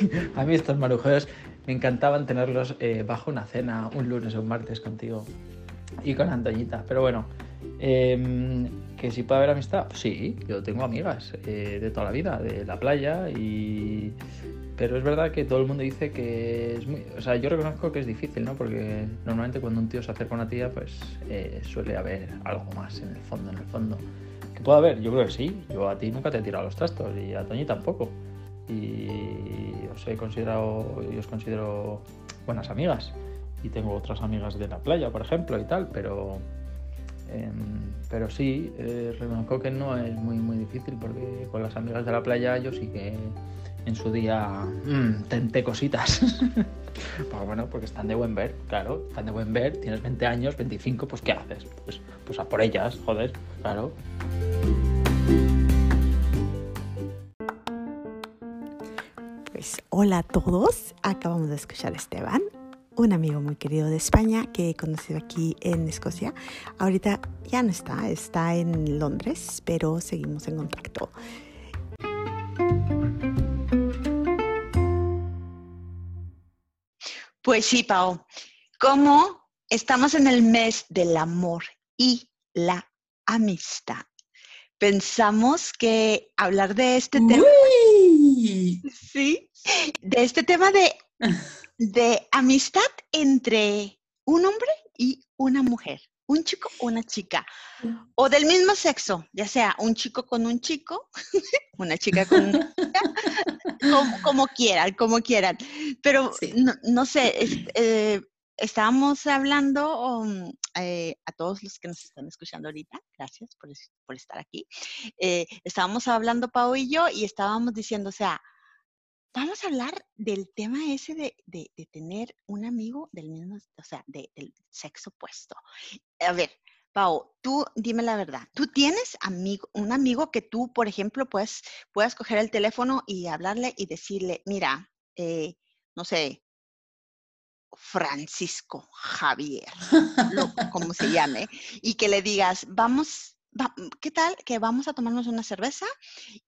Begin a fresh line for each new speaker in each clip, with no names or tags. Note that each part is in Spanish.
a mí estos marujeos me encantaban tenerlos eh, bajo una cena un lunes o un martes contigo y con Antoñita. Pero bueno, em, que si puede haber amistad, sí, yo tengo amigas eh, de toda la vida, de la playa pero es verdad que todo el mundo dice que es muy... O sea, yo reconozco que es difícil, ¿no? Porque normalmente cuando un tío se acerca a una tía, pues eh, suele haber algo más en el fondo, en el fondo. ¿Que puede haber? Yo creo que sí. Yo a ti nunca te he tirado los trastos y a Toñi tampoco. He considerado, y os considero buenas amigas. Y tengo otras amigas de la playa, por ejemplo, y tal, pero... Em, pero sí, eh, que no es muy, muy difícil porque con las amigas de la playa yo sí que en su día mmm, tenté cositas. pues bueno, porque están de buen ver, claro, están de buen ver, tienes 20 años, 25, pues ¿qué haces? Pues, pues a por ellas, joder, claro.
Pues hola a todos, acabamos de escuchar a Esteban, un amigo muy querido de España que he conocido aquí en Escocia. Ahorita ya no está, está en Londres, pero seguimos en contacto.
Pues sí, Pau. Como estamos en el mes del amor y la amistad, pensamos que hablar de este tema. Sí, de este tema de, de amistad entre un hombre y una mujer un chico o una chica, o del mismo sexo, ya sea un chico con un chico, una chica con una chica, como, quieran, como quieran. Pero no, sé, eh, estábamos hablando um, eh, a todos los que nos están escuchando ahorita, gracias por, estar aquí. Eh, estábamos hablando Pau y yo y estábamos diciendo, o sea, vamos a hablar del tema ese de, tener un amigo del mismo, o sea, del sexo opuesto. A ver, Pau, tú dime la verdad. ¿Tú tienes amigo, un amigo que tú, por ejemplo, puedes, puedas coger el teléfono y hablarle y decirle, mira, eh, no sé, Francisco Javier, como se llame, y que le digas, vamos ¿qué tal que vamos a tomarnos una cerveza?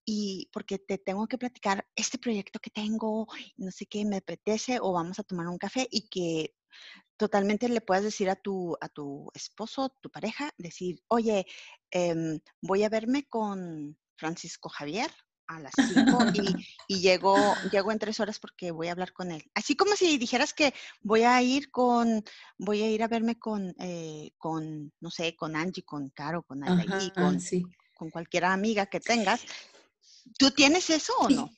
Y porque te tengo que platicar este proyecto que tengo, no sé qué me apetece, o vamos a tomar un café y que totalmente le puedas decir a tu, a tu esposo, tu pareja, decir, oye, em, voy a verme con Francisco Javier a las 5 y, y llego, llego en tres horas porque voy a hablar con él. Así como si dijeras que voy a ir con, voy a ir a verme con, eh, con no sé, con Angie, con Caro, con Anaí, con, con cualquier amiga que tengas. ¿Tú tienes eso o no?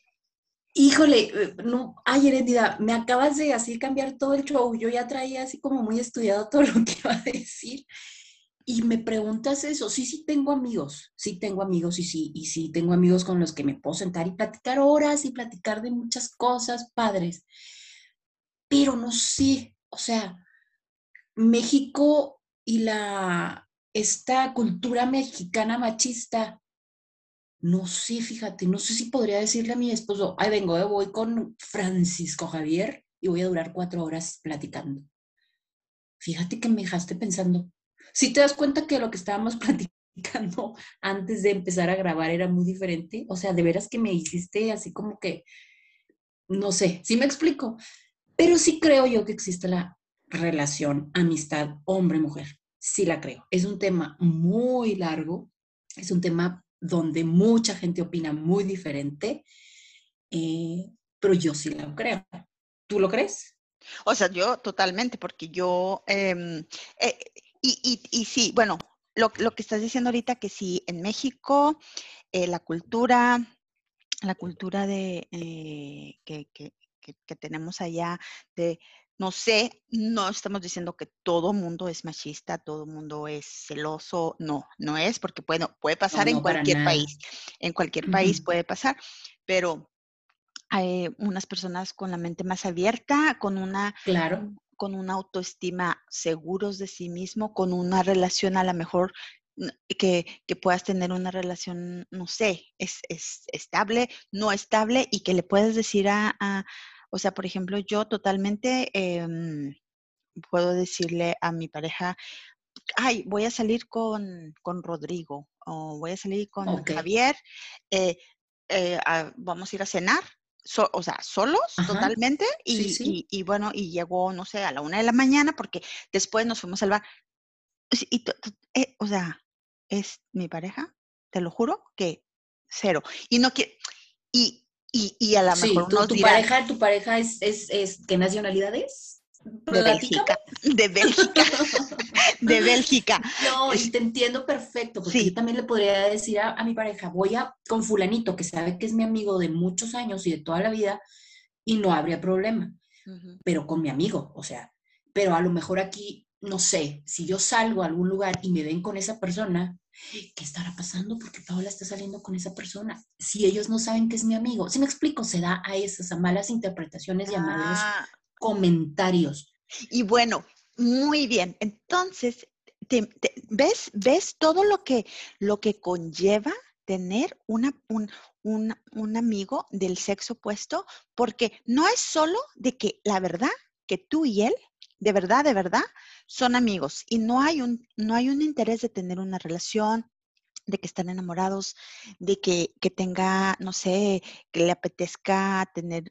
Híjole, eh, no, ay, Herendida, me acabas de así cambiar todo el show. Yo ya traía así como muy estudiado todo lo que iba a decir y me preguntas eso, sí, sí tengo amigos, sí tengo amigos y sí, y sí tengo amigos con los que me puedo sentar y platicar horas y platicar de muchas cosas padres, pero no sé, o sea, México y la, esta cultura mexicana machista, no sé, fíjate, no sé si podría decirle a mi esposo, ay, vengo, eh, voy con Francisco Javier y voy a durar cuatro horas platicando. Fíjate que me dejaste pensando, si te das cuenta que lo que estábamos platicando antes de empezar a grabar era muy diferente, o sea, de veras que me hiciste así como que, no sé, sí me explico, pero sí creo yo que existe la relación amistad hombre-mujer, sí la creo. Es un tema muy largo, es un tema donde mucha gente opina muy diferente, eh, pero yo sí la creo. ¿Tú lo crees?
O sea, yo totalmente, porque yo, em, eh, y, y, sí, bueno, lo, que estás diciendo ahorita, que sí, en México eh, la cultura, la cultura de, eh, que, tenemos allá de, no sé, no estamos diciendo que todo mundo es machista, todo mundo es celoso, no, no es, porque bueno, puede pasar en cualquier país, en cualquier país puede pasar, pero hay unas personas con la mente más abierta, con una,
claro
con una autoestima seguros de sí mismo, con una relación a lo mejor que, puedas tener una relación, no sé, es, estable, no estable y que le puedes decir a, o sea, por ejemplo, yo totalmente em, puedo decirle a mi pareja, ay, voy a salir con, Rodrigo o voy a salir con Javier, eh, eh, vamos a ir a cenar so- o sea, solos
Ajá.
totalmente y,
Sí, sí.
y- y bueno, y llegó, no sé, a la una de la mañana porque después nos fuimos al bar. Y, eh, o sea, es mi pareja, te lo juro que cero. Y no que, y, y, y a lo
Sí,
mejor
tu,
unos
tu
dirán,
pareja, tu pareja es, es, es ¿qué nacionalidad es?
de Bélgica, de Bélgica, de Bélgica.
No, y te entiendo perfecto, porque
Sí.
yo también le podría decir a, a mi pareja, voy a con fulanito, que sabe que es mi amigo de muchos años y de toda la vida, y no habría problema, pero con mi amigo, o sea, pero a lo mejor aquí, no sé, si yo salgo a algún lugar y me ven con esa persona, ¿qué estará pasando? Porque Paola está saliendo con esa persona. Si ellos no saben que es mi amigo, si me explico, se da a esas a malas interpretaciones y a malos
Ah,
comentarios.
Y bueno, muy bien. Entonces, te- ¿ves, ves todo lo que, lo que conlleva tener una, un, un- un amigo del sexo opuesto? Porque no es solo de que la verdad que tú y él, de verdad, de verdad, son amigos y no hay un, no hay un interés de tener una relación, de que están enamorados, de que, que tenga, no sé, que le apetezca tener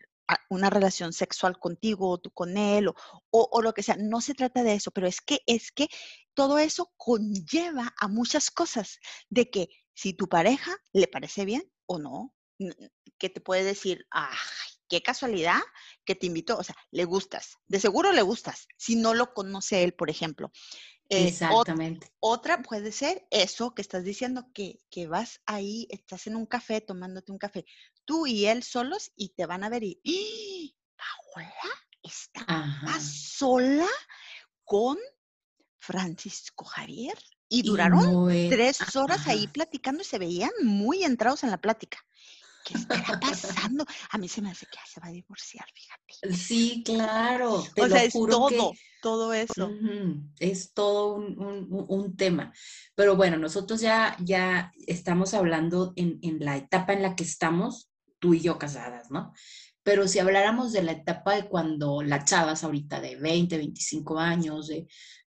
una relación sexual contigo o tú con él o, o, lo que sea. No se trata de eso, pero es que es que todo eso conlleva a muchas cosas, de que si tu pareja le parece bien o no, que te puede decir, ay, qué casualidad que te invitó, o sea, le gustas, de seguro le gustas, si no lo conoce él, por ejemplo. Eh,
Exactamente.
otra puede ser eso que estás diciendo, que, que vas ahí, estás en un café tomándote un café, tú y él solos y te van a ver y, ¡Ah! Paola está
Ajá.
sola con Francisco Javier y
Y
duraron
no es-
tres horas ahí
ajá.
platicando y se veían muy entrados en la plática. ¿Qué estará pasando? A mí se me hace que ya se va a divorciar, fíjate.
Sí, claro. Te
O
lo
sea, es
juro que-
todo, todo eso.
Es todo un, un- un- un tema. Pero bueno, nosotros ya, ya estamos hablando en, en la etapa en la que estamos, tú y yo casadas, ¿no? Pero si habláramos de la etapa de cuando las chavas ahorita de 20, 25 años, de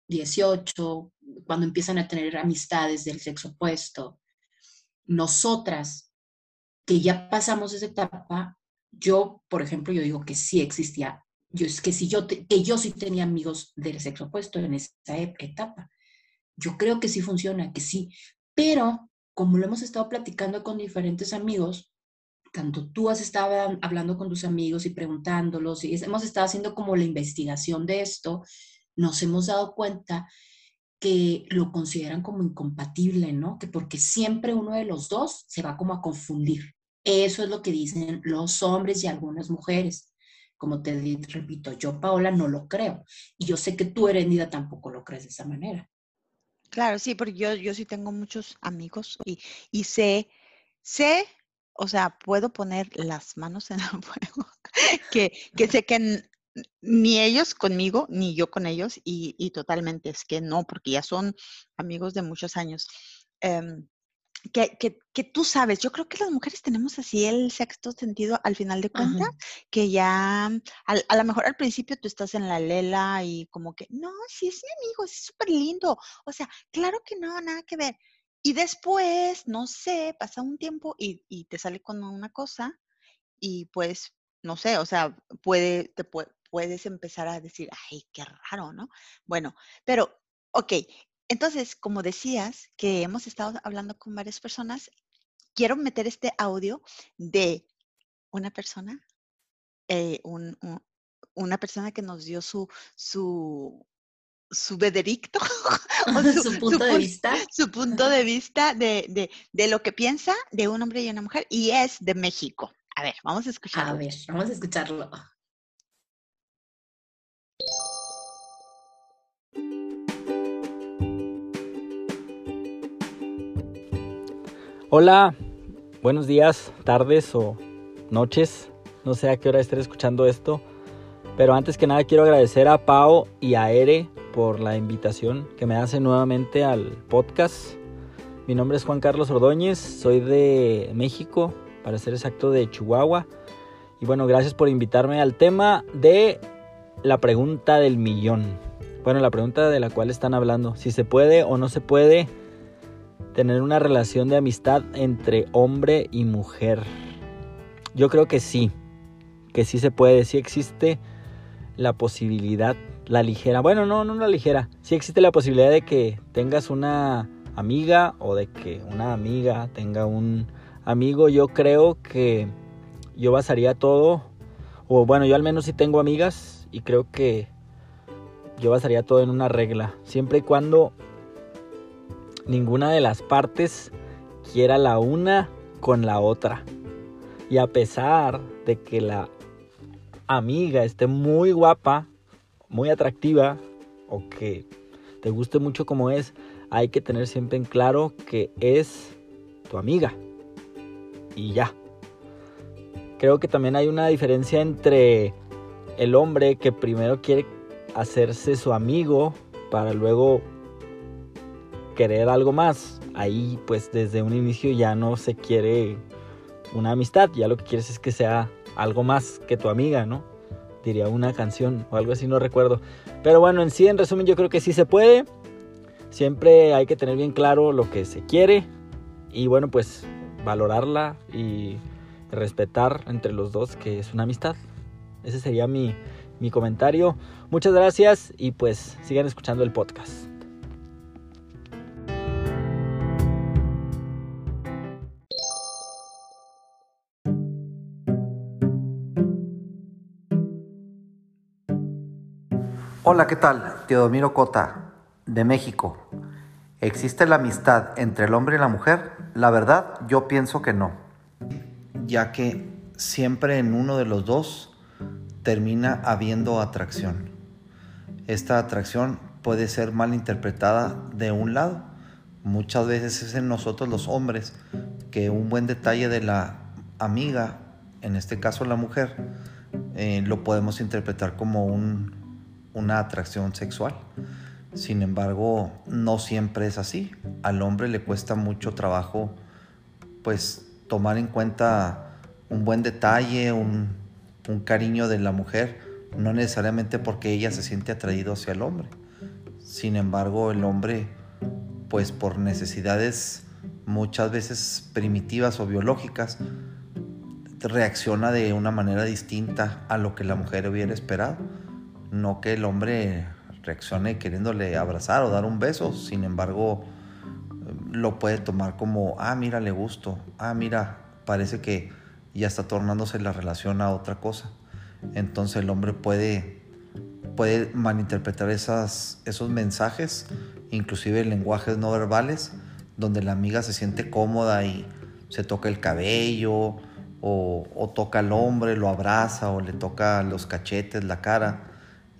18, cuando empiezan a tener amistades del sexo opuesto, nosotras que ya pasamos esa etapa, yo, por ejemplo, yo digo que sí existía yo es que si yo te- que yo sí tenía amigos del sexo opuesto en esa ep- etapa. Yo creo que sí funciona, que sí, pero como lo hemos estado platicando con diferentes amigos, tanto tú has estado hab- hablando con tus amigos y preguntándolos y hemos estado haciendo como la investigación de esto, nos hemos dado cuenta que lo consideran como incompatible, ¿no? Que porque siempre uno de los dos se va como a confundir. Eso es lo que dicen los hombres y algunas mujeres. Como te repito, yo, Paola, no lo creo. Y yo sé que tú, Herendida, tampoco lo crees de esa manera.
Claro, sí, porque yo, yo sí tengo muchos amigos y, y sé, sé, o sea, puedo poner las manos en el fuego, que, que sé que ni ellos conmigo, ni yo con ellos, y, y totalmente es que no, porque ya son amigos de muchos años. Em, que, que, que tú sabes, yo creo que las mujeres tenemos así el sexto sentido al final de cuentas,
Ajá.
que ya al- a lo mejor al principio tú estás en la lela y como que, no, sí es mi amigo, es súper lindo. O sea, claro que no, nada que ver. Y después, no sé, pasa un tiempo y, y te sale con una cosa y pues, no sé, o sea, puede, te pue- puedes empezar a decir, ay, qué raro, ¿no? Bueno, pero, ok, entonces, como decías, que hemos estado hablando con varias personas, quiero meter este audio de una persona, eh, un- un- una persona que nos dio su, su, su veredicto, o
Su punto de vista.
su punto de vista de, de, de lo que piensa de un hombre y una mujer, y es de México. A ver, vamos a
A
escucharlo.
ver, vamos a escucharlo.
Hola, buenos días, tardes o noches. No sé a qué hora estén escuchando esto. Pero antes que nada quiero agradecer a Pau y a Ere por la invitación que me hacen nuevamente al podcast. Mi nombre es Juan Carlos Ordóñez, soy de México, para ser exacto de Chihuahua. Y bueno, gracias por invitarme al tema de la pregunta del millón. Bueno, la pregunta de la cual están hablando, si se puede o no se puede tener una relación de amistad entre hombre y mujer. Yo creo que sí. que sí se puede, sí existe la posibilidad, la ligera, bueno, no, no la ligera, sí existe la posibilidad de que tengas una amiga o de que una amiga tenga un amigo. Yo creo que yo basaría todo, o bueno, yo al menos sí tengo amigas y creo que yo basaría todo en una regla, siempre y cuando ninguna de las partes quiera la una con la otra. Y a pesar de que la amiga esté muy guapa, muy atractiva, o que te guste mucho como es, hay que tener siempre en claro que es tu amiga. Y ya. Creo que también hay una diferencia entre el hombre que primero quiere hacerse su amigo para luego querer algo más. Ahí pues desde un inicio ya no se quiere una amistad, ya lo que quieres es que sea algo más que tu amiga, ¿no? Diría una canción o algo así, no recuerdo. Pero bueno, en sí, en resumen, yo creo que sí se puede. Siempre hay que tener bien claro lo que se quiere y bueno, pues valorarla y respetar entre los dos que es una amistad. Ese sería mi, mi comentario. Muchas gracias y pues sigan escuchando el podcast.
Hola, ¿qué tal? Teodomiro Cota, de México. ¿Existe la amistad entre el hombre y la mujer? La verdad, yo pienso que no. Ya que siempre en uno de los dos termina habiendo atracción. Esta atracción puede ser mal interpretada de un lado. Muchas veces es en nosotros los hombres que un buen detalle de la amiga, en este caso la mujer, eh, lo podemos interpretar como un una atracción sexual. Sin embargo, no siempre es así. Al hombre le cuesta mucho trabajo pues tomar en cuenta un buen detalle, un, cariño de la mujer, no necesariamente porque ella se siente atraído hacia el hombre. Sin embargo, el hombre pues por necesidades muchas veces primitivas o biológicas reacciona de una manera distinta a lo que la mujer hubiera esperado no que el hombre reaccione queriéndole abrazar o dar un beso, sin embargo lo puede tomar como, ah, mira, le gusto, ah, mira, parece que ya está tornándose la relación a otra cosa. Entonces el hombre puede, puede malinterpretar esos mensajes, inclusive lenguajes no verbales, donde la amiga se siente cómoda y se toca el cabello o toca al hombre, lo abraza o le toca los cachetes, la cara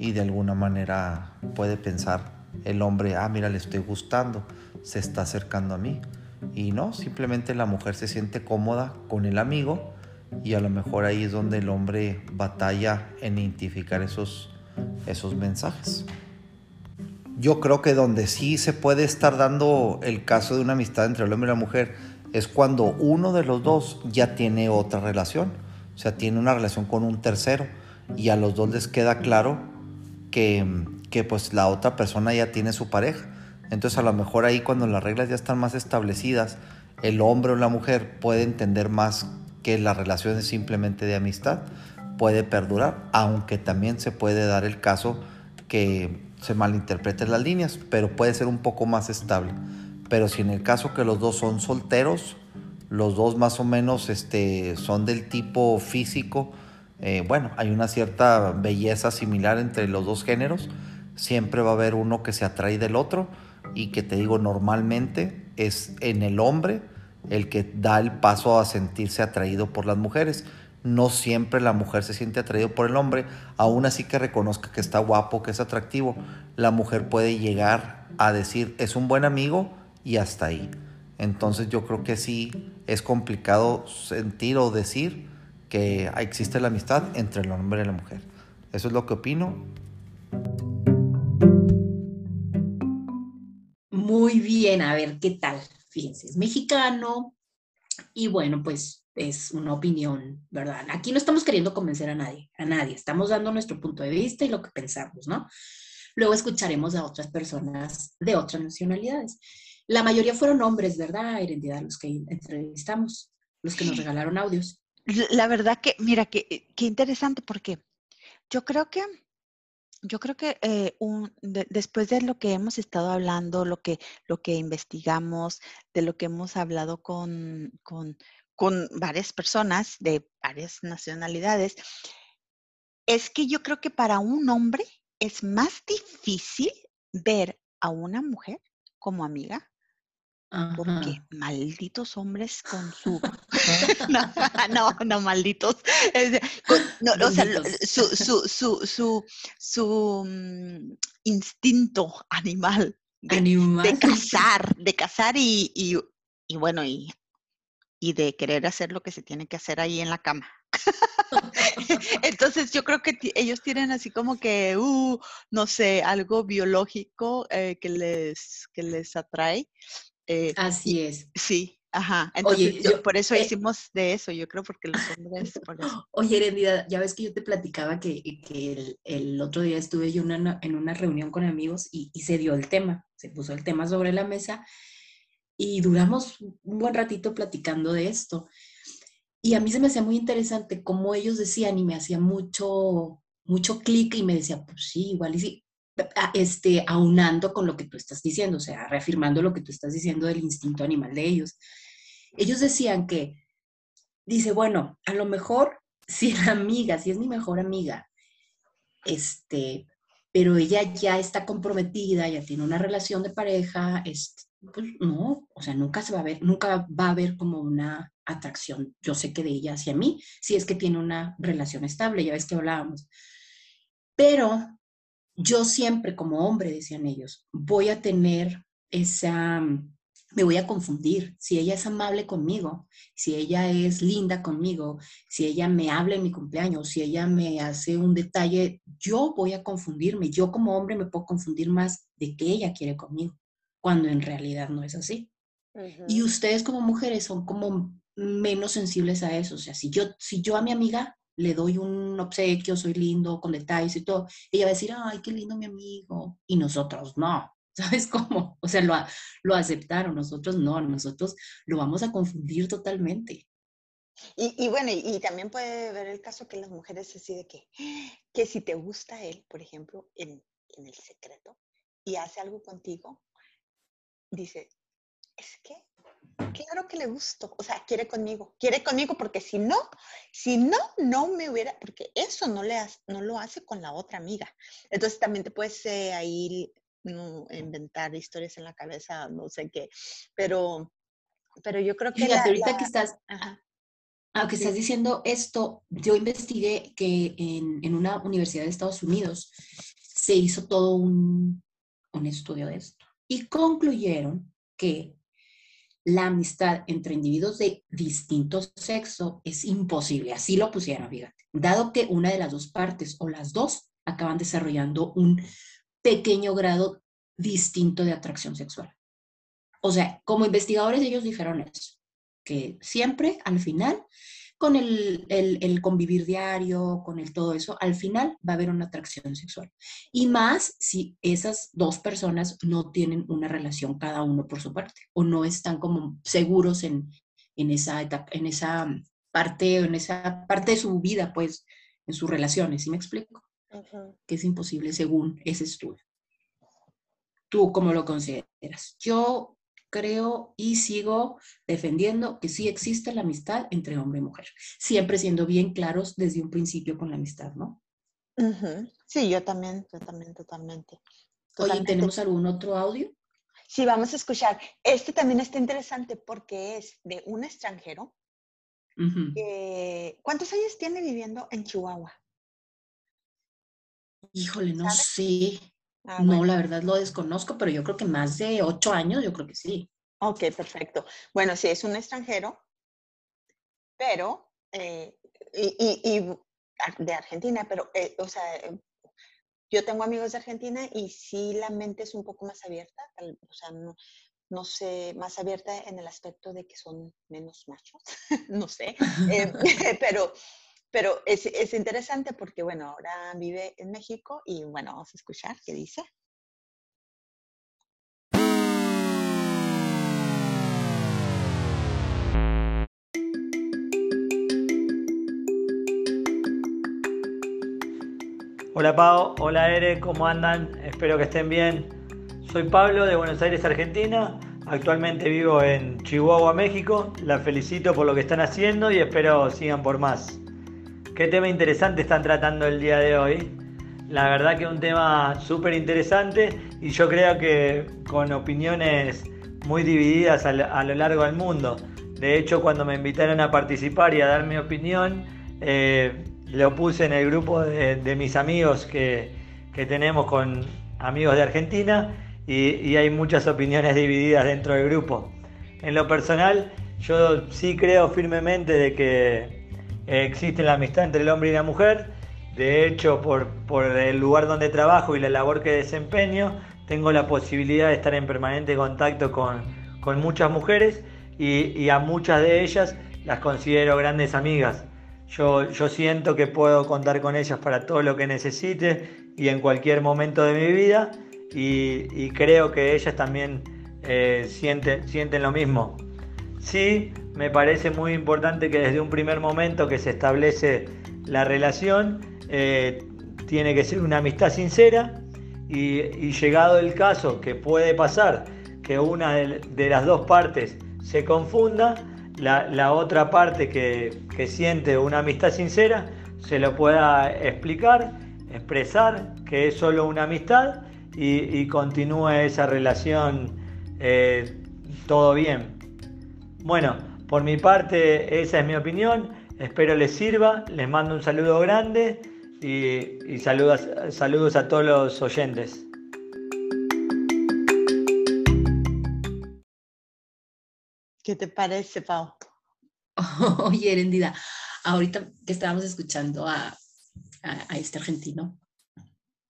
y de alguna manera puede pensar el hombre, ah, mira, le estoy gustando, se está acercando a mí. Y no, simplemente la mujer se siente cómoda con el amigo y a lo mejor ahí es donde el hombre batalla en identificar esos, esos mensajes. Yo creo que donde sí se puede estar dando el caso de una amistad entre el hombre y la mujer es cuando uno de los dos ya tiene otra relación, o sea, tiene una relación con un tercero y a los dos les queda claro que, pues la otra persona ya tiene su pareja. Entonces a lo mejor ahí cuando las reglas ya están más establecidas, el hombre o la mujer puede entender más que la relación es simplemente de amistad, puede perdurar, aunque también se puede dar el caso que se malinterpreten las líneas, pero puede ser un poco más estable. Pero si en el caso que los dos son solteros, los dos más o menos este, son del tipo físico, eh, bueno, hay una cierta belleza similar entre los dos géneros. Siempre va a haber uno que se atrae del otro y que te digo, normalmente es en el hombre el que da el paso a sentirse atraído por las mujeres. No siempre la mujer se siente atraído por el hombre, aún así que reconozca que está guapo, que es atractivo. La mujer puede llegar a decir, es un buen amigo y hasta ahí. Entonces yo creo que sí es complicado sentir o decir que existe la amistad entre el hombre y la mujer. Eso es lo que opino.
Muy bien, a ver qué tal. Fíjense, es mexicano y bueno, pues es una opinión, ¿verdad? Aquí no estamos queriendo convencer a nadie, a nadie. Estamos dando nuestro punto de vista y lo que pensamos, ¿no? Luego escucharemos a otras personas de otras nacionalidades. La mayoría fueron hombres, ¿verdad, Identidad, los que entrevistamos, los que nos regalaron audios.
La verdad que, mira, qué interesante porque yo creo que yo creo que eh, un, después de lo que hemos estado hablando, lo que, lo que investigamos, de lo que hemos hablado con, con, con varias personas de varias nacionalidades, es que yo creo que para un hombre es más difícil ver a una mujer como amiga porque malditos hombres con su... no, no, malditos. o sea, su, su, su, su, su mm, instinto animal de, cazar, de cazar y, y, y, bueno, y, y de querer hacer lo que se tiene que hacer ahí en la cama. Entonces yo creo que ellos tienen así como que, uh, no sé, algo biológico eh, que, les, que les atrae
eh, Así es.
Sí, ajá. Entonces, Oye, por eso eh hicimos de eso, yo creo, porque los hombres, por eso.
Oye, Herendida, ya ves que yo te platicaba que, que el, otro día estuve yo en una reunión con amigos y, y, se dio el tema, se puso el tema sobre la mesa y duramos un buen ratito platicando de esto. Y a mí se me hacía muy interesante cómo ellos decían y me hacía mucho, mucho clic y me decía, pues sí, igual y sí, este, aunando con lo que tú estás diciendo, o sea, reafirmando lo que tú estás diciendo del instinto animal de ellos. Ellos decían que, dice, bueno, a lo mejor si la amiga, si es mi mejor amiga, este, pero ella ya está comprometida, ya tiene una relación de pareja, este, pues no, o sea, nunca se va a ver, nunca va a haber como una atracción, yo sé que de ella hacia mí, si es que tiene una relación estable, ya ves que hablábamos. Pero yo siempre como hombre, decían ellos, voy a tener esa, me voy a confundir. Si ella es amable conmigo, si ella es linda conmigo, si ella me habla en mi cumpleaños, si ella me hace un detalle, yo voy a confundirme. Yo como hombre me puedo confundir más de que ella quiere conmigo, cuando en realidad no es así. Y ustedes como mujeres son como menos sensibles a eso. O sea, si yo, si yo a mi amiga le doy un obsequio, soy lindo, con detalles y todo, ella va a decir, ay, qué lindo mi amigo. Y nosotros no, ¿sabes cómo? O sea, lo, lo aceptaron, nosotros no, nosotros lo vamos a confundir totalmente.
Y, bueno, y, también puede ver el caso que las mujeres así de que, que si te gusta él, por ejemplo, en, en el secreto, y hace algo contigo, dice, es que claro que le gusto, o sea, quiere conmigo, quiere conmigo porque si no, si no, no me hubiera, porque eso no, le no lo hace con la otra amiga. Entonces también te puedes eh, ahí inventar historias en la cabeza, no sé qué, pero, pero yo creo que...
Fíjate, ahorita que estás... Aunque estás diciendo esto, yo investigué que en, en, una universidad de Estados Unidos se hizo todo un, un estudio de esto y concluyeron que la amistad entre individuos de distinto sexo es imposible. Así lo pusieron, fíjate. Dado que una de las dos partes o las dos acaban desarrollando un pequeño grado distinto de atracción sexual. O sea, como investigadores ellos dijeron eso, que siempre al final con el, el, convivir diario, con el todo eso, al final va a haber una atracción sexual. Y más si esas dos personas no tienen una relación cada uno por su parte o no están como seguros en, en esa etapa, en esa parte, en esa parte de su vida, pues, en sus relaciones, ¿sí me explico? Que es imposible según ese estudio. ¿Tú cómo lo consideras? Yo creo y sigo defendiendo que sí existe la amistad entre hombre y mujer, siempre siendo bien claros desde un principio con la amistad, ¿no?
Sí, yo también, yo también, totalmente,
Oye, ¿tenemos algún otro audio?
Sí, vamos a escuchar. Este también está interesante porque es de un extranjero. ¿Cuántos años tiene viviendo en Chihuahua?
Híjole, no sé. Ah, no, la verdad lo desconozco, pero yo creo que más de ocho años, yo creo que sí.
Ok, perfecto. Bueno, sí, es un extranjero, pero, eh, y, de Argentina, pero, eh, o sea, yo tengo amigos de Argentina y sí la mente es un poco más abierta, o sea, no, sé, más abierta en el aspecto de que son menos machos, no sé, eh, pero pero es, es interesante porque, bueno, ahora vive en México y, bueno, vamos a escuchar qué dice.
Hola Pau, hola Ere, ¿cómo andan? Espero que estén bien. Soy Pablo de Buenos Aires, Argentina. Actualmente vivo en Chihuahua, México. La felicito por lo que están haciendo y espero sigan por más. ¿Qué tema interesante están tratando el día de hoy? La verdad que un tema súper interesante y yo creo que con opiniones muy divididas a lo largo del mundo. De hecho, cuando me invitaron a participar y a dar mi opinión, eh, lo puse en el grupo de, mis amigos que, tenemos con amigos de Argentina y, hay muchas opiniones divididas dentro del grupo. En lo personal, yo sí creo firmemente de que existe la amistad entre el hombre y la mujer. De hecho, por, el lugar donde trabajo y la labor que desempeño, tengo la posibilidad de estar en permanente contacto con, muchas mujeres y a muchas de ellas las considero grandes amigas. Yo, siento que puedo contar con ellas para todo lo que necesite y en cualquier momento de mi vida y, creo que ellas también eh, sienten, sienten lo mismo. Sí, me parece muy importante que desde un primer momento que se establece la relación, eh, tiene que ser una amistad sincera y, llegado el caso que puede pasar que una de las dos partes se confunda, la, otra parte que, siente una amistad sincera se lo pueda explicar, expresar que es solo una amistad y, continúe esa relación eh, todo bien. Bueno, por mi parte esa es mi opinión, espero les sirva, les mando un saludo grande y, saludos, saludos a todos los oyentes.
¿Qué te parece, Pau?
Oye, Erendida, ahorita que estábamos escuchando a, este argentino,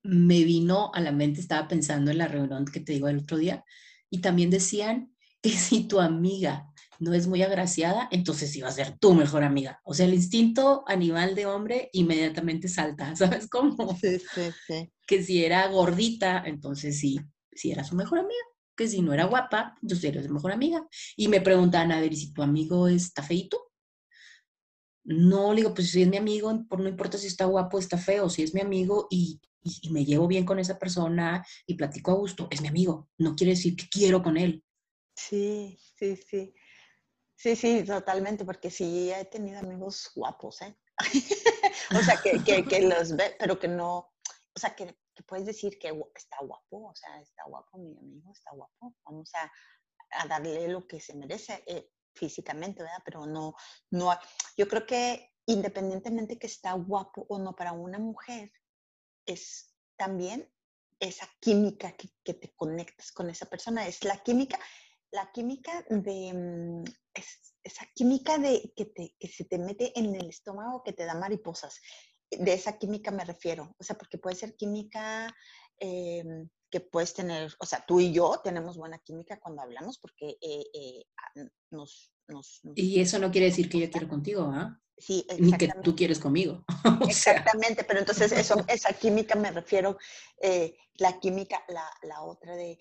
me vino a la mente, estaba pensando en la reunión que te digo el otro día, y también decían que si tu amiga no es muy agraciada, entonces iba a ser tu mejor amiga. O sea, el instinto animal de hombre inmediatamente salta, ¿sabes cómo?
Sí, sí, sí.
Que si era gordita, entonces sí, sí era su mejor amiga que si no era guapa, yo sería su mejor amiga. Y me preguntan, a ver, ¿y si tu amigo está feito? No, le digo, pues si es mi amigo, por no importa si está guapo o está feo, si es mi amigo y, me llevo bien con esa persona y platico a gusto, es mi amigo. No quiere decir que quiero con él.
Sí, sí, sí. Sí, sí, totalmente, porque sí he tenido amigos guapos, ¿eh? o sea, que, que, que los ve, pero que no, o sea, que que puedes decir que está guapo, o sea, está guapo mi amigo, está guapo, vamos a, darle lo que se merece eh, físicamente, ¿verdad? Pero no, no, yo creo que independientemente que está guapo o no para una mujer, es también esa química que, te conectas con esa persona, es la química, la química de, mm, esa química de que, te, que se te mete en el estómago que te da mariposas de esa química me refiero, o sea, porque puede ser química em, que puedes tener, o sea, tú y yo tenemos buena química cuando hablamos porque eh, eh, nos,
Y eso no quiere decir que yo quiero contigo, ¿ah?
Sí,
Ni que tú quieres conmigo.
exactamente, pero entonces eso, esa química me refiero, eh, la química, la, otra de,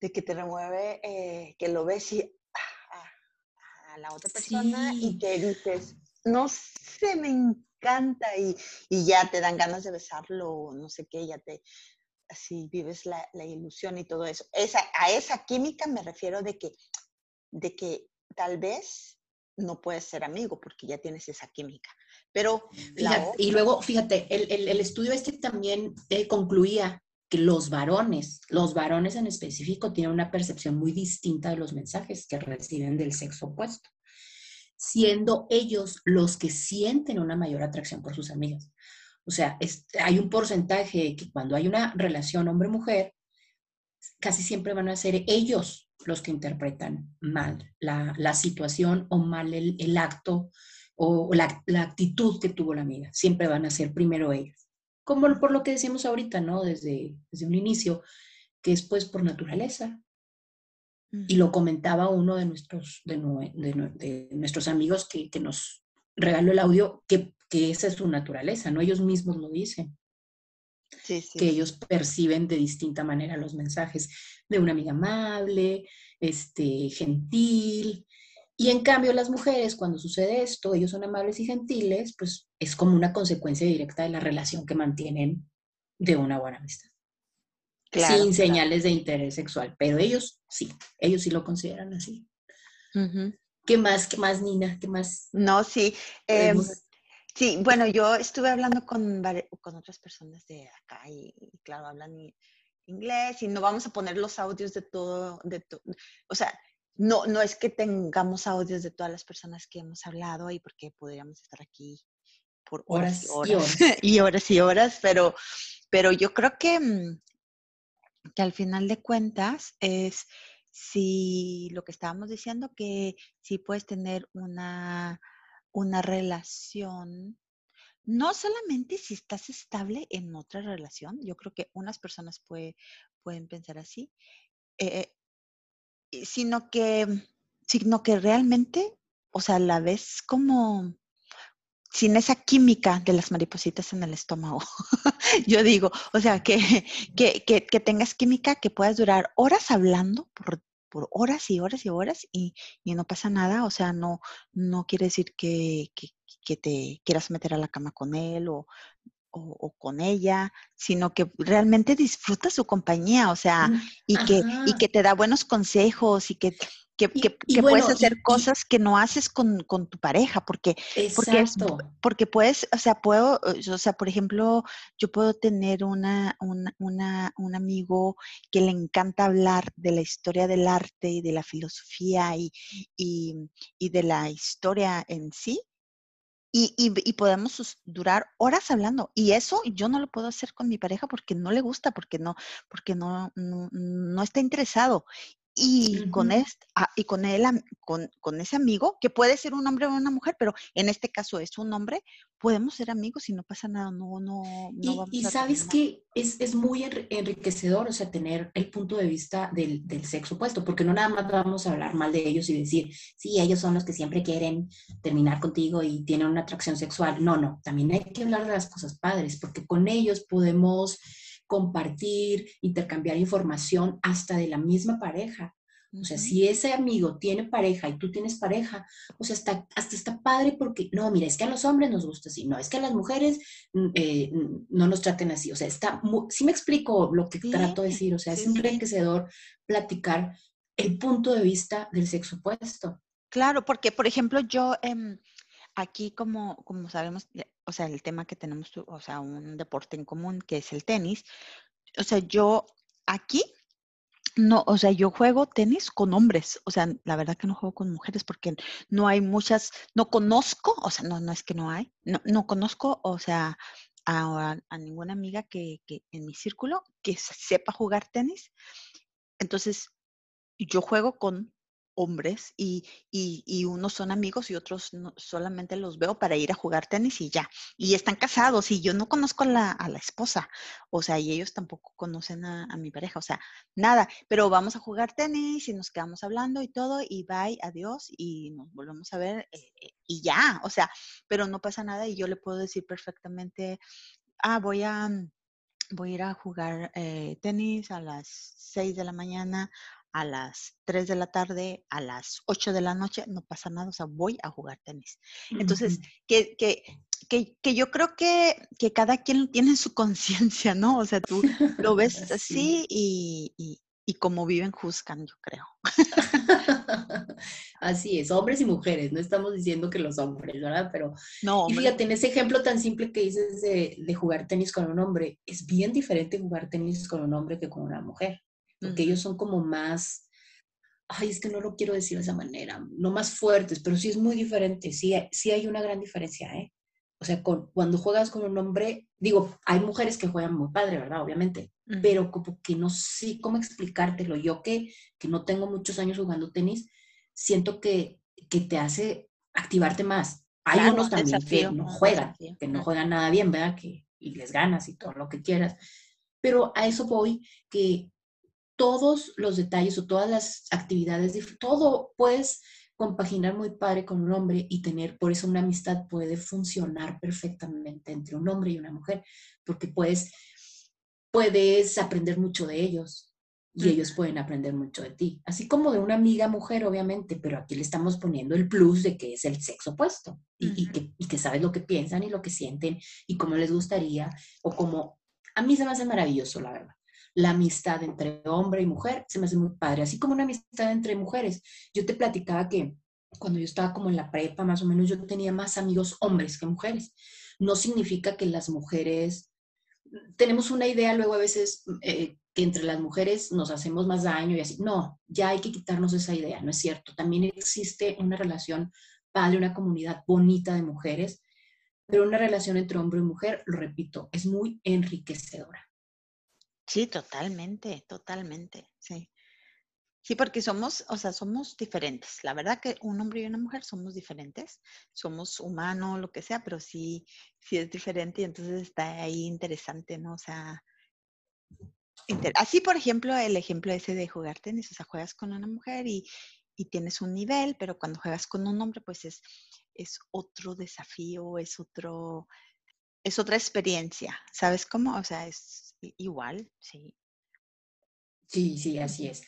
que te remueve, que lo ves y ah, a, la otra persona y te dices, no sé, me encanta y, ya te dan ganas de besarlo, no sé qué, ya te, así vives la, ilusión y todo eso. Esa, a esa química me refiero de que, de que tal vez no puedes ser amigo porque ya tienes esa química. Pero
y luego, fíjate, el, estudio este también eh, concluía que los varones, los varones en específico, tienen una percepción muy distinta de los mensajes que reciben del sexo opuesto siendo ellos los que sienten una mayor atracción por sus amigas. O sea, hay un porcentaje que cuando hay una relación hombre-mujer, casi siempre van a ser ellos los que interpretan mal la, situación o mal el, acto o la, actitud que tuvo la amiga. Siempre van a ser primero ellos. Como por lo que decimos ahorita, ¿no? Desde, desde un inicio, que es pues por naturaleza. Y lo comentaba uno de nuestros, de, nuestros amigos que, nos regaló el audio, que, esa es su naturaleza, ¿no? Ellos mismos lo dicen. que ellos perciben de distinta manera los mensajes de una amiga amable, este, gentil. Y en cambio las mujeres, cuando sucede esto, ellos son amables y gentiles, pues es como una consecuencia directa de la relación que mantienen de una buena amistad.
Claro,
sin
claro.
señales de interés sexual, pero ellos sí, ellos sí lo consideran así.
Ujú.
¿Qué más? ¿Qué más, Nina? ¿Qué más?
No, sí.
podemos-
sí, bueno, yo estuve hablando con, con otras personas de acá y, y claro, hablan inglés y no vamos a poner los audios de todo, de to- o sea, no, no es que tengamos audios de todas las personas que hemos hablado y porque podríamos estar aquí por horas, y
Horas y
horas. y horas pero, pero yo creo que, mm, que al final de cuentas es si lo que estábamos diciendo, que si puedes tener una, una relación, no solamente si estás estable en otra relación, yo creo que unas personas puede- pueden pensar así, eh, sino que, sino que realmente, o sea, la ves como sin esa química de las maripositas en el estómago. Yo digo, o sea, que, que, que, que tengas química, que puedas durar horas hablando por, por horas y horas y horas y, y no pasa nada. O sea, no, no quiere decir que, que, que te quieras meter a la cama con él o, o, o con ella, sino que realmente disfrutas su compañía, o sea,
Mm,
y que, y que te da buenos consejos y que, que,
Y-
que-
y
que puedes
bueno,
hacer cosas que no haces con, con tu pareja, porque porque es
Exacto.
porque puedes, o sea, puedo, o sea, por ejemplo, yo puedo tener una, una, una- un amigo que le encanta hablar de la historia del arte y de la filosofía y, y, y de la historia en sí. Y, y, podemos durar horas hablando. Y eso yo no lo puedo hacer con mi pareja porque no le gusta, porque no, porque no, no está interesado. Y con, este, y con él, con, con ese amigo, que puede ser un hombre o una mujer, pero en este caso es un hombre, podemos ser amigos y no pasa nada, no, no, no
Y,
vamos
y
a
sabes que es, es muy enri- enriquecedor, o sea, tener el punto de vista del, del sexo opuesto, porque no nada más vamos a hablar mal de ellos y decir, sí, ellos son los que siempre quieren terminar contigo y tienen una atracción sexual. No, no, también hay que hablar de las cosas padres, porque con ellos podemos compartir, intercambiar información hasta de la misma pareja. O sea, si ese amigo tiene pareja y tú tienes pareja, o sea, hasta, hasta está padre porque, no, mira, es que a los hombres nos gusta así, no, es que a las mujeres mm, eh, mm, no nos traten así. O sea, está, mu- sí me explico lo que
Sí,
trato de decir, o sea,
sí,
es enriquecedor platicar el punto de vista del sexo opuesto.
Claro, porque por ejemplo yo em, aquí como, como sabemos, o sea, el tema que tenemos, o sea, un deporte en común que es el tenis, o sea, yo aquí no, o sea, yo juego tenis con hombres, o sea, la verdad que no juego con mujeres porque no hay muchas, no conozco, o sea, no, no es que no hay, no, no conozco, o sea, a, ninguna amiga que, que en mi círculo que se- sepa jugar tenis. Entonces, yo juego con hombres y, y- y unos son amigos y otros solamente los veo para ir a jugar tenis y ya. Y están casados y yo no conozco a la, a la esposa, o sea, y ellos tampoco conocen a, a mi pareja, o sea, nada, pero vamos a jugar tenis y nos quedamos hablando y todo y bye, adiós y nos volvemos a ver eh, eh, y ya, o sea, pero no pasa nada y yo le puedo decir perfectamente, ah, voy a voy a ir a jugar eh, tenis a las 6 de la mañana, a las 3 de la tarde, a las 8 de la noche, no pasa nada, o sea, voy a jugar tenis. Entonces, que, que, que, que yo creo que, que cada quien tiene su conciencia, ¿no? O sea, tú lo ves
Sí.
así y, y, y como viven, juzgan, yo creo.
Así es, hombres y mujeres, no estamos diciendo que los hombres, ¿verdad? Pero
No,
Y fíjate, en ese ejemplo tan simple que dices de, de jugar tenis con un hombre, es bien diferente jugar tenis con un hombre que con una mujer, porque
Ujú.
ellos son como más, ay, es que no lo quiero decir de esa manera, no más fuertes, pero sí es muy diferente, sí, sí hay una gran diferencia, ¿eh? O sea, con- cuando juegas con un hombre, digo, hay mujeres que juegan muy padre, ¿verdad? Obviamente,
Ujú.
pero como que no sé cómo explicártelo. Yo que, que no tengo muchos años jugando tenis, siento que, que te hace activarte más. Hay
Claro,
unos
un
también
desafío,
que no juegan,
desafío.
que no juegan nada bien, ¿verdad? Que, y les ganas y todo lo que quieras. Pero a eso voy, que todos los detalles o todas las actividades, todo puedes compaginar muy padre con un hombre y tener, por eso una amistad puede funcionar perfectamente entre un hombre y una mujer, porque puedes, puedes aprender mucho de ellos y ellos pueden aprender mucho de ti, así como de una amiga mujer, obviamente, pero aquí le estamos poniendo el plus de que es el sexo opuesto y, que, y que sabes lo que piensan y lo que sienten y cómo les gustaría o cómo A mí se me hace maravilloso, la verdad. La amistad entre hombre y mujer se me hace muy padre, así como una amistad entre mujeres. Yo te platicaba que cuando yo estaba como en la prepa, más o menos, yo tenía más amigos hombres que mujeres. No significa que las mujeres, tenemos una idea luego a veces eh, que entre las mujeres nos hacemos más daño y así. No, ya hay que quitarnos esa idea, no es cierto. También existe una relación padre, una comunidad bonita de mujeres, pero una relación entre hombre y mujer, lo repito, es muy enriquecedora.
Sí, totalmente, totalmente, sí. Sí, porque somos, o sea, somos diferentes. La verdad que un hombre y una mujer somos diferentes. Somos humanos, lo que sea, pero sí, sí es diferente y entonces está ahí interesante, ¿no? O sea, así, por ejemplo, el ejemplo ese de jugar tenis, o sea, juegas con una mujer y, y tienes un nivel, pero cuando juegas con un hombre, pues es, es otro desafío, es otro, es otra experiencia. ¿Sabes cómo? O sea, es igual, sí.
Sí, sí, así es.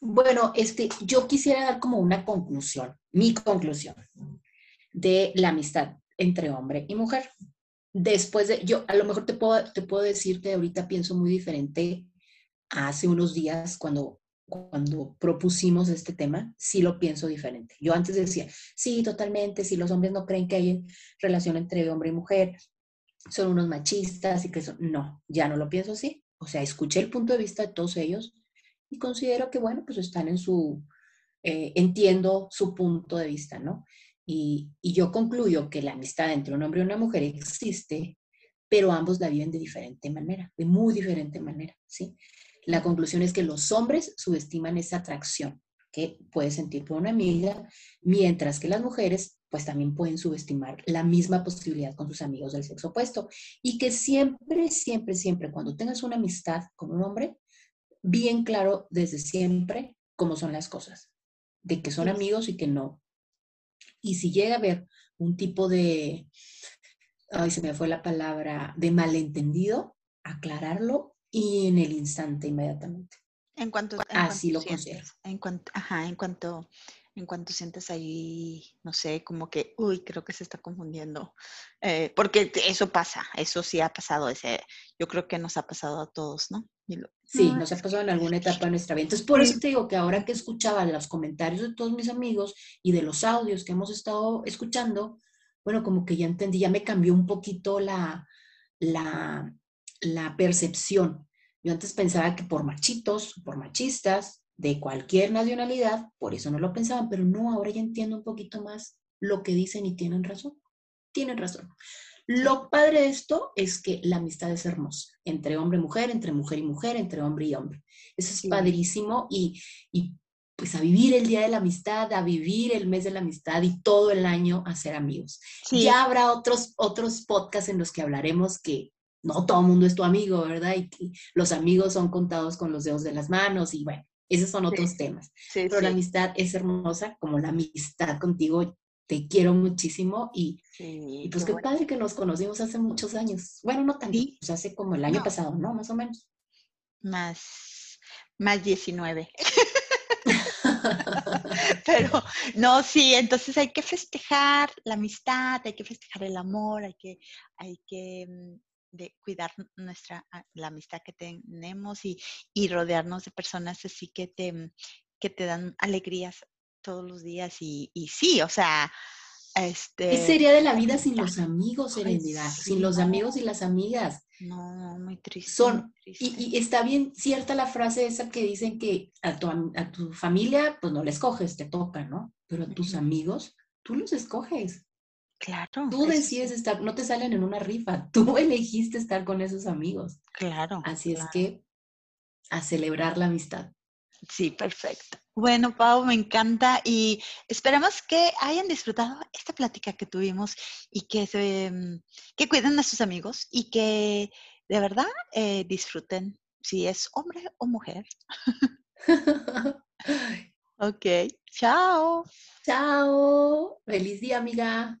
Bueno, este, yo quisiera dar como una conclusión, mi conclusión de la amistad entre hombre y mujer. Después de, yo a lo mejor te puedo, te puedo decir que ahorita pienso muy diferente hace unos días cuando, cuando propusimos este tema, sí lo pienso diferente. Yo antes decía, sí, totalmente, si los hombres no creen que hay relación entre hombre y mujer, son unos machistas y que son, no, ya no lo pienso así. O sea, escuché el punto de vista de todos ellos y considero que, bueno, pues están en su, eh, entiendo su punto de vista, ¿no? Y, y, yo concluyo que la amistad entre un hombre y una mujer existe, pero ambos la viven de diferente manera, de muy diferente manera, ¿sí? La conclusión es que los hombres subestiman esa atracción que puede sentir por una amiga, mientras que las mujeres pues también pueden subestimar la misma posibilidad con sus amigos del sexo opuesto. Y que siempre, siempre, siempre, cuando tengas una amistad con un hombre, bien claro desde siempre cómo son las cosas, de que son amigos y que no. Y si llega a haber un tipo de, ay, se me fue la palabra, de malentendido, aclararlo y en el instante inmediatamente.
En cuanto,
así lo considero.
En cuanto, ajá, en cuanto en cuanto sientes ahí, no sé, como que, uy, creo que se está confundiendo. Eh, porque eso pasa, eso sí ha pasado, ese, yo creo que nos ha pasado a todos, ¿no?
sí, nos ha pasado en alguna etapa de nuestra vida. Entonces, por eso te digo que ahora que escuchaba los comentarios de todos mis amigos y de los audios que hemos estado escuchando, bueno, como que ya entendí, ya me cambió un poquito la, la, la percepción. Yo antes pensaba que por machitos, por machistas, de cualquier nacionalidad, por eso no lo pensaban, pero no, ahora ya entiendo un poquito más lo que dicen y tienen razón. Tienen razón. Lo padre de esto es que la amistad es hermosa, entre hombre y mujer, entre mujer y mujer, entre hombre y hombre. Eso es padrísimo y, y pues a vivir el Día de la Amistad, a vivir el mes de la amistad y todo el año a ser amigos. Ya habrá otros, otros podcasts en los que hablaremos que no todo el mundo es tu amigo, ¿verdad? Y que los amigos son contados con los dedos de las manos y bueno, esos son otros temas. Pero la amistad es hermosa, como la amistad contigo. Te quiero muchísimo y, pues qué, padre que nos conocimos hace muchos años. Bueno, no tan, pues hace como el año pasado, ¿no? Más o menos.
Más, más 19. Pero no, sí, entonces hay que festejar la amistad, hay que festejar el amor, hay que, hay que mm, de cuidar nuestra, ah, la amistad que tenemos y, y rodearnos de personas así que te, mm, que te dan alegrías todos los días y, y sí, o sea, este...
¿Qué sería de la vida sin los amigos, Serenidad? sin los amigos y las amigas.
No, muy triste.
Son, Y, y, está bien cierta la frase esa que dicen que a tu, a tu familia, pues no la escoges, te toca, ¿no? Pero a tus amigos, tú los escoges.
Claro.
Tú decides estar, no te salen en una rifa, tú elegiste estar con esos amigos.
Claro.
Así es que a celebrar la amistad.
Sí, perfecto. Bueno, Pau, me encanta y esperamos que hayan disfrutado esta plática que tuvimos y que, se, mm, que cuiden a sus amigos y que de verdad eh, disfruten si es hombre o mujer. ok, chao.
Chao. Feliz día, amiga.